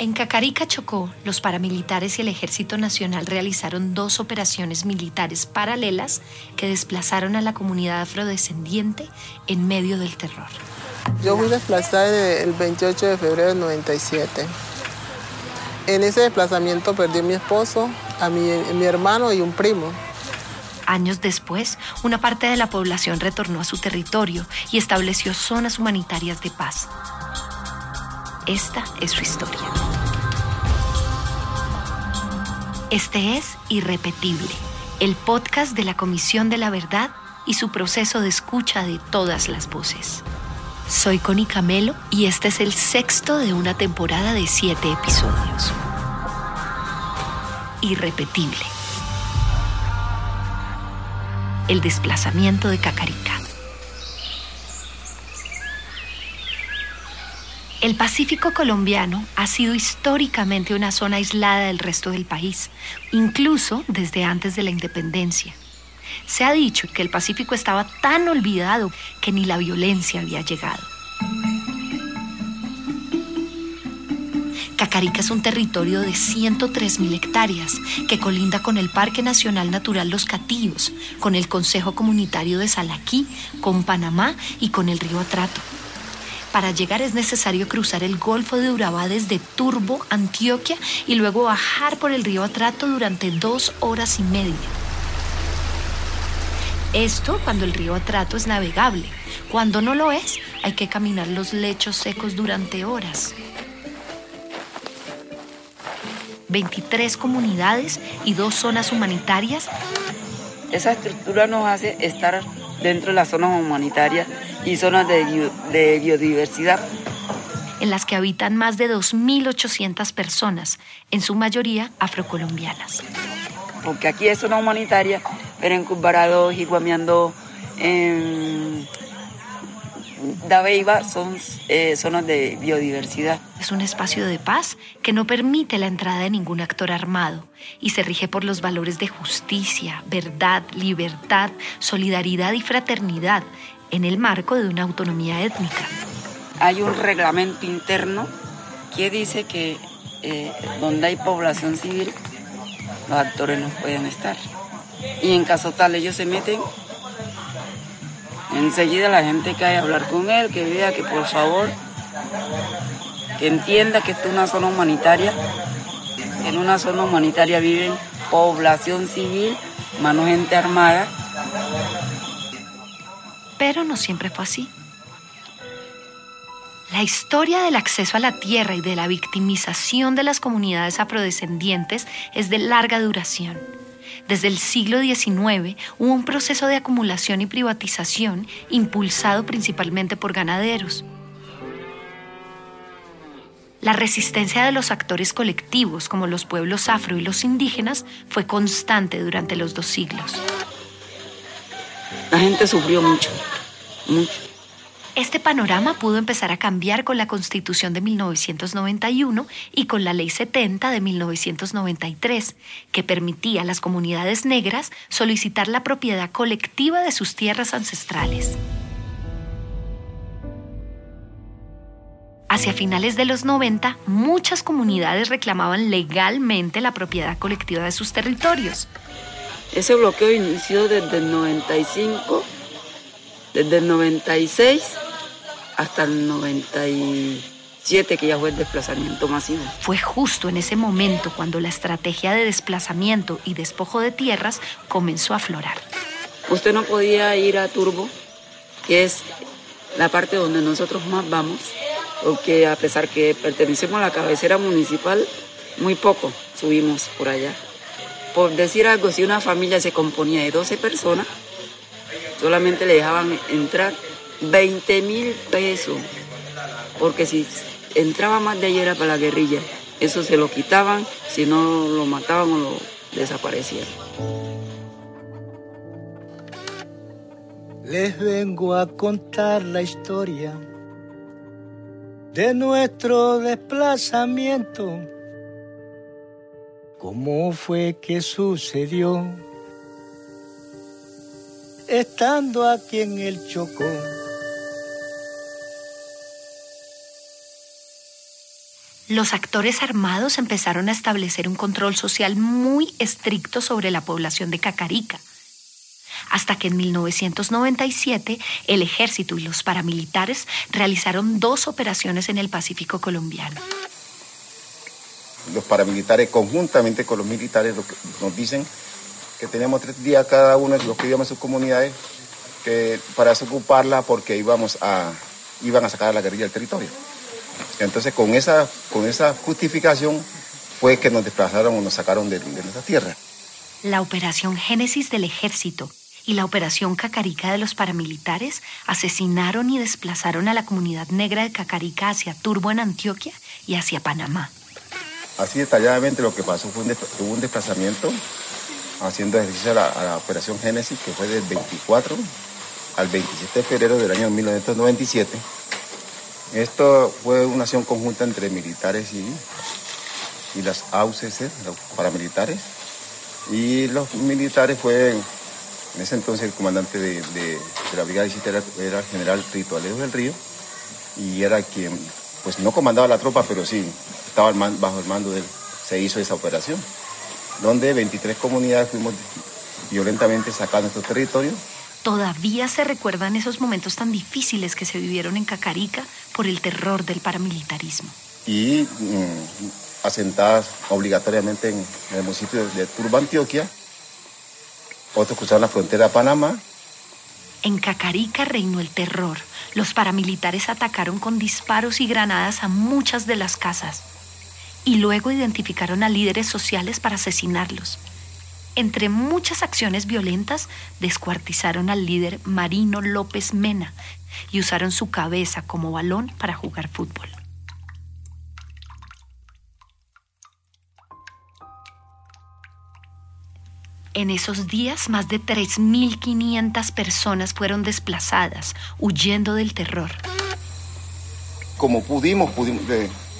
En Cacarica, Chocó, los paramilitares y el Ejército Nacional realizaron dos operaciones militares paralelas que desplazaron a la comunidad afrodescendiente en medio del terror. Yo fui desplazada el 28 de febrero del 97. En ese desplazamiento perdí a mi esposo, a mi, mi hermano y un primo. Años después, una parte de la población retornó a su territorio y estableció zonas humanitarias de paz. Esta es su historia. Este es Irrepetible, el podcast de la Comisión de la Verdad y su proceso de escucha de todas las voces. Soy Connie Camelo y este es el sexto de una temporada de siete episodios. Irrepetible. El desplazamiento de Cacarica. El Pacífico colombiano ha sido históricamente una zona aislada del resto del país, incluso desde antes de la independencia. Se ha dicho que el Pacífico estaba tan olvidado que ni la violencia había llegado. Cacarica es un territorio de 103.000 hectáreas que colinda con el Parque Nacional Natural Los Catíos, con el Consejo Comunitario de Salaquí, con Panamá y con el río Atrato. Para llegar es necesario cruzar el Golfo de Urabá desde Turbo, Antioquia, y luego bajar por el río Atrato durante dos horas y media. Esto cuando el río Atrato es navegable. Cuando no lo es, hay que caminar los lechos secos durante horas. 23 comunidades y dos zonas humanitarias. Esa estructura nos hace estar dentro de las zonas humanitarias y zonas de, biodiversidad. En las que habitan más de 2.800 personas, en su mayoría afrocolombianas. Porque aquí es zona humanitaria, pero en Cumbarado, Jiguamiando, en Dabeiba son eh, zonas de biodiversidad. Es un espacio de paz que no permite la entrada de ningún actor armado y se rige por los valores de justicia, verdad, libertad, solidaridad y fraternidad en el marco de una autonomía étnica. Hay un reglamento interno que dice que eh, donde hay población civil, los actores no pueden estar. Y en caso tal ellos se meten, enseguida la gente cae a hablar con él, que vea que por favor, que entienda que esto es una zona humanitaria. En una zona humanitaria viven población civil, mano gente armada, pero no siempre fue así. La historia del acceso a la tierra y de la victimización de las comunidades afrodescendientes es de larga duración. Desde el siglo XIX hubo un proceso de acumulación y privatización impulsado principalmente por ganaderos. La resistencia de los actores colectivos, como los pueblos afro y los indígenas, fue constante durante los dos siglos. La gente sufrió mucho, Este panorama pudo empezar a cambiar con la Constitución de 1991 y con la Ley 70 de 1993, que permitía a las comunidades negras solicitar la propiedad colectiva de sus tierras ancestrales. Hacia finales de los 90, muchas comunidades reclamaban legalmente la propiedad colectiva de sus territorios. Ese bloqueo inició desde el 95, desde el 96 hasta el 97, que ya fue el desplazamiento masivo. Fue justo en ese momento cuando la estrategia de desplazamiento y despojo de tierras comenzó a aflorar. Usted no podía ir a Turbo, que es la parte donde nosotros más vamos, porque a pesar que pertenecemos a la cabecera municipal, muy poco subimos por allá por decir algo, si una familia se componía de 12 personas, solamente le dejaban entrar 20 mil pesos, porque si entraba más de ahí era para la guerrilla, eso se lo quitaban, si no lo mataban o lo desaparecían. Les vengo a contar la historia de nuestro desplazamiento ¿Cómo fue que sucedió? Estando aquí en el Chocó. Los actores armados empezaron a establecer un control social muy estricto sobre la población de Cacarica, hasta que en 1997 el ejército y los paramilitares realizaron dos operaciones en el Pacífico colombiano. Los paramilitares conjuntamente con los militares nos dicen que tenemos tres días cada uno de los que vivíamos en sus comunidades para desocuparla porque íbamos a, iban a sacar a la guerrilla del territorio. Entonces con esa, con esa justificación fue que nos desplazaron o nos sacaron de, de nuestra tierra. La operación Génesis del ejército y la operación Cacarica de los paramilitares asesinaron y desplazaron a la comunidad negra de Cacarica hacia Turbo en Antioquia y hacia Panamá. Así detalladamente lo que pasó fue un, hubo un desplazamiento haciendo ejercicio a la, operación Génesis que fue del 24 al 27 de febrero del año 1997. Esto fue una acción conjunta entre militares y, y las AUCC, los paramilitares. Y los militares fue en ese entonces el comandante de, la brigada era, era, el general Rito Alejo del Río y era quien, pues no comandaba la tropa, pero sí estaba bajo el mando de él. Se hizo esa operación, donde 23 comunidades fuimos violentamente sacados de nuestro territorio. Todavía se recuerdan esos momentos tan difíciles que se vivieron en Cacarica por el terror del paramilitarismo. Y mm, asentadas obligatoriamente en, el municipio de Turba, Antioquia, otros cruzaron la frontera a Panamá. En Cacarica reinó el terror. Los paramilitares atacaron con disparos y granadas a muchas de las casas y luego identificaron a líderes sociales para asesinarlos. Entre muchas acciones violentas, descuartizaron al líder Marino López Mena y usaron su cabeza como balón para jugar fútbol. En esos días, más de 3.500 personas fueron desplazadas, huyendo del terror. Como pudimos, pudimos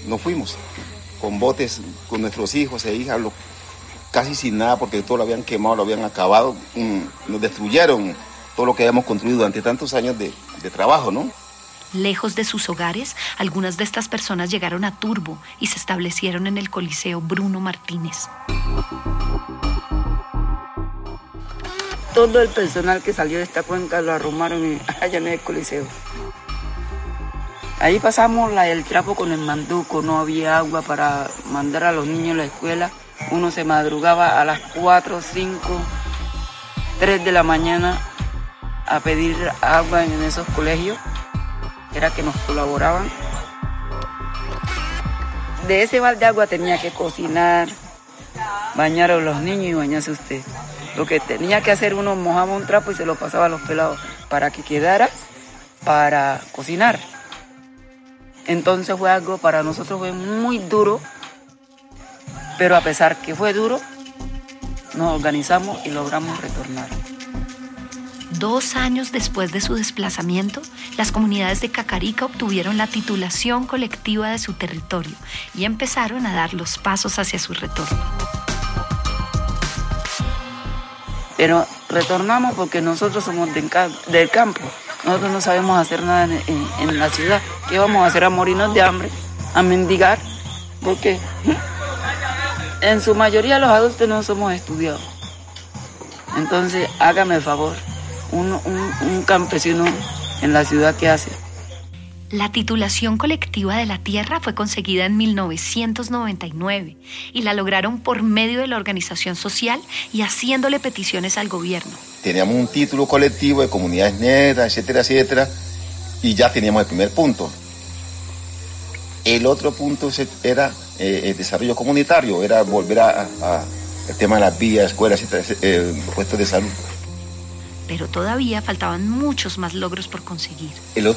nos fuimos con botes, con nuestros hijos e hijas, casi sin nada, porque todo lo habían quemado, lo habían acabado, mm, nos destruyeron todo lo que habíamos construido durante tantos años de, de trabajo, ¿no? Lejos de sus hogares, algunas de estas personas llegaron a Turbo y se establecieron en el Coliseo Bruno Martínez. todo el personal que salió de esta cuenca lo arrumaron allá en el Coliseo. Ahí pasamos la, el trapo con el manduco, no había agua para mandar a los niños a la escuela. Uno se madrugaba a las 4, 5, 3 de la mañana a pedir agua en esos colegios. Era que nos colaboraban. De ese balde de agua tenía que cocinar, bañar a los niños y bañarse usted. Lo que tenía que hacer uno mojaba un trapo y se lo pasaba a los pelados para que quedara para cocinar. Entonces fue algo para nosotros fue muy duro, pero a pesar que fue duro, nos organizamos y logramos retornar. Dos años después de su desplazamiento, las comunidades de Cacarica obtuvieron la titulación colectiva de su territorio y empezaron a dar los pasos hacia su retorno. Pero retornamos porque nosotros somos del campo. Nosotros no sabemos hacer nada en, la ciudad. ¿Qué vamos a hacer? A morirnos de hambre, a mendigar. Porque en su mayoría los adultos no somos estudiados. Entonces, hágame el favor, un, un campesino en la ciudad, ¿qué hace? La titulación colectiva de la tierra fue conseguida en 1999 y la lograron por medio de la organización social y haciéndole peticiones al gobierno. Teníamos un título colectivo de comunidades negras, etcétera, etcétera, y ya teníamos el primer punto. El otro punto era eh, el desarrollo comunitario, era volver a, el tema de las vías, escuelas, etcétera, eh, puestos de salud pero todavía faltaban muchos más logros por conseguir. El,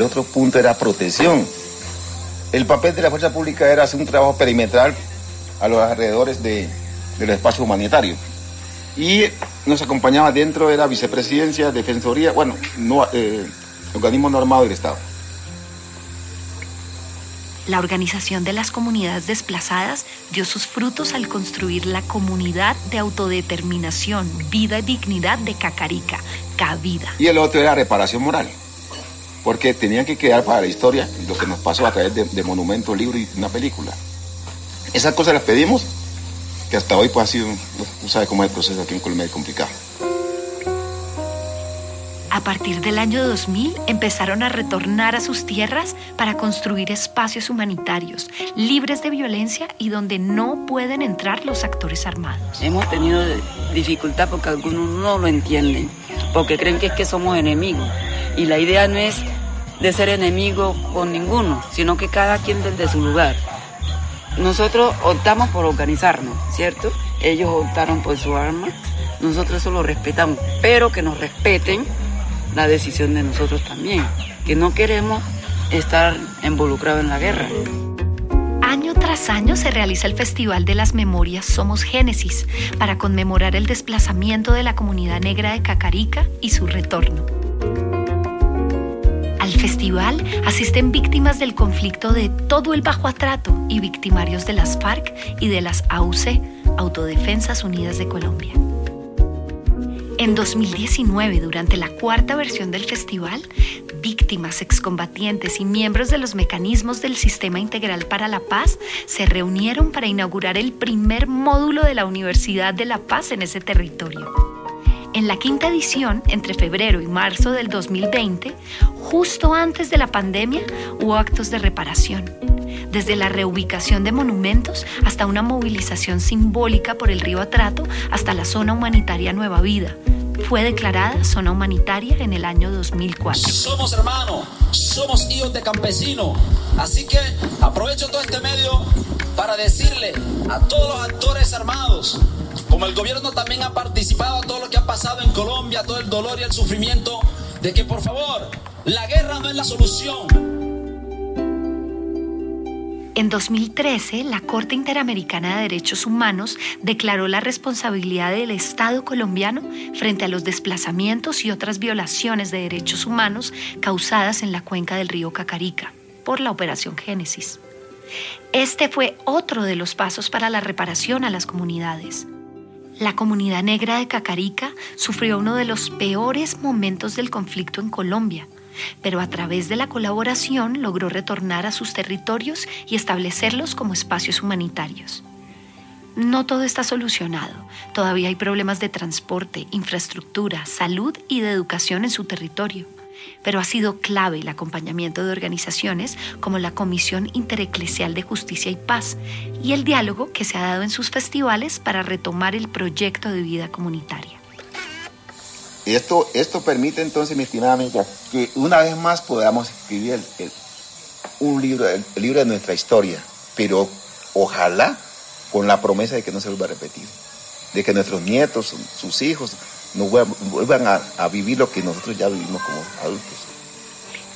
otro punto era protección. El papel de la fuerza pública era hacer un trabajo perimetral a los alrededores de, los espacios humanitarios. Y nos acompañaba dentro de la vicepresidencia, defensoría, bueno, no, eh, organismo normado del Estado. La organización de las comunidades desplazadas dio sus frutos al construir la comunidad de autodeterminación, vida y dignidad de Cacarica, Cavida. Y el otro era reparación moral. porque tenían que quedar para la historia lo que nos pasó a través de, de monumentos, libros y una película. Esas cosas las pedimos, que hasta hoy pues ha sido, no sabe cómo es el proceso aquí en Colombia, es complicado. A partir del año 2000 empezaron a retornar a sus tierras para construir espacios humanitarios, libres de violencia y donde no pueden entrar los actores armados. Hemos tenido dificultad porque algunos no lo entienden, porque creen que es que somos enemigos. Y la idea no es de ser enemigo con ninguno, sino que cada quien desde su lugar. Nosotros optamos por organizarnos, ¿cierto? Ellos optaron por su arma, nosotros eso lo respetamos, pero que nos respeten la decisión de nosotros también, que no queremos estar involucrados en la guerra. Año tras año se realiza el Festival de las Memorias Somos Génesis para conmemorar el desplazamiento de la comunidad negra de Cacarica y su retorno. Al festival asisten víctimas del conflicto de todo el Bajo Atrato y victimarios de las FARC y de las AUC, Autodefensas Unidas de Colombia. En 2019, durante la cuarta versión del festival, víctimas, excombatientes y miembros de los mecanismos del Sistema Integral para la Paz se reunieron para inaugurar el primer módulo de la Universidad de la Paz en ese territorio. En la quinta edición, entre febrero y marzo del 2020, justo antes de la pandemia, hubo actos de reparación, desde la reubicación de monumentos hasta una movilización simbólica por el río Atrato hasta la zona humanitaria Nueva Vida. Fue declarada zona humanitaria en el año 2004. Somos hermanos, somos hijos de campesinos, así que aprovecho todo este medio para decirle a todos los actores armados, como el gobierno también ha participado a todo lo que ha pasado en Colombia, todo el dolor y el sufrimiento, de que por favor, la guerra no es la solución. En 2013, la Corte Interamericana de Derechos Humanos declaró la responsabilidad del Estado colombiano frente a los desplazamientos y otras violaciones de derechos humanos causadas en la cuenca del río Cacarica por la Operación Génesis. Este fue otro de los pasos para la reparación a las comunidades. La comunidad negra de Cacarica sufrió uno de los peores momentos del conflicto en Colombia, pero a través de la colaboración logró retornar a sus territorios y establecerlos como espacios humanitarios. No todo está solucionado. Todavía hay problemas de transporte, infraestructura, salud y de educación en su territorio. Pero ha sido clave el acompañamiento de organizaciones como la Comisión Intereclesial de Justicia y Paz y el diálogo que se ha dado en sus festivales para retomar el proyecto de vida comunitaria. Esto, esto permite entonces, mi estimada amiga, que una vez más podamos escribir el- un libro, el, libro de nuestra historia, pero ojalá con la promesa de que no se vuelva a repetir, de que nuestros nietos, su- sus hijos, no vuelvan, a vivir lo que nosotros ya vivimos como adultos.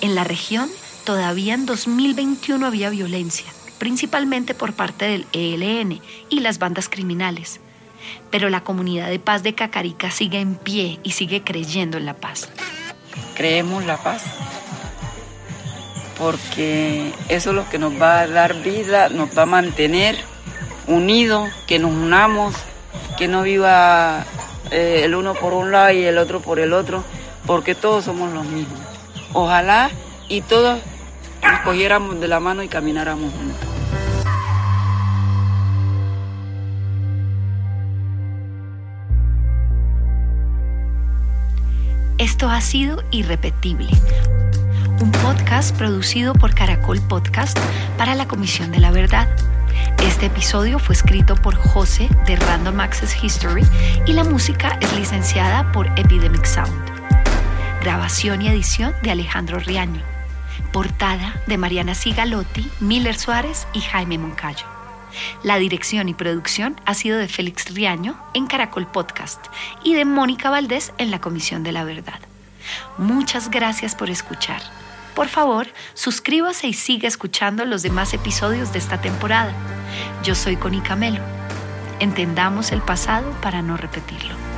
En la región, todavía en 2021 había violencia, principalmente por parte del ELN y las bandas criminales. Pero la comunidad de paz de Cacarica sigue en pie y sigue creyendo en la paz. Creemos la paz, porque eso es lo que nos va a dar vida, nos va a mantener unidos, que nos unamos, que no viva eh, el uno por un lado y el otro por el otro, porque todos somos los mismos. Ojalá y todos nos cogiéramos de la mano y camináramos juntos. Esto ha sido Irrepetible, un podcast producido por Caracol Podcast para la Comisión de la Verdad. Este episodio fue escrito por José de Random Access History y la música es licenciada por Epidemic Sound. Grabación y edición de Alejandro Riaño. Portada de Mariana Sigalotti, Miller Suárez y Jaime Moncayo. La dirección y producción ha sido de Félix Riaño en Caracol Podcast y de Mónica Valdés en la Comisión de la Verdad. Muchas gracias por escuchar. Por favor, suscríbase y siga escuchando los demás episodios de esta temporada. Yo soy Connie Camelo. Entendamos el pasado para no repetirlo.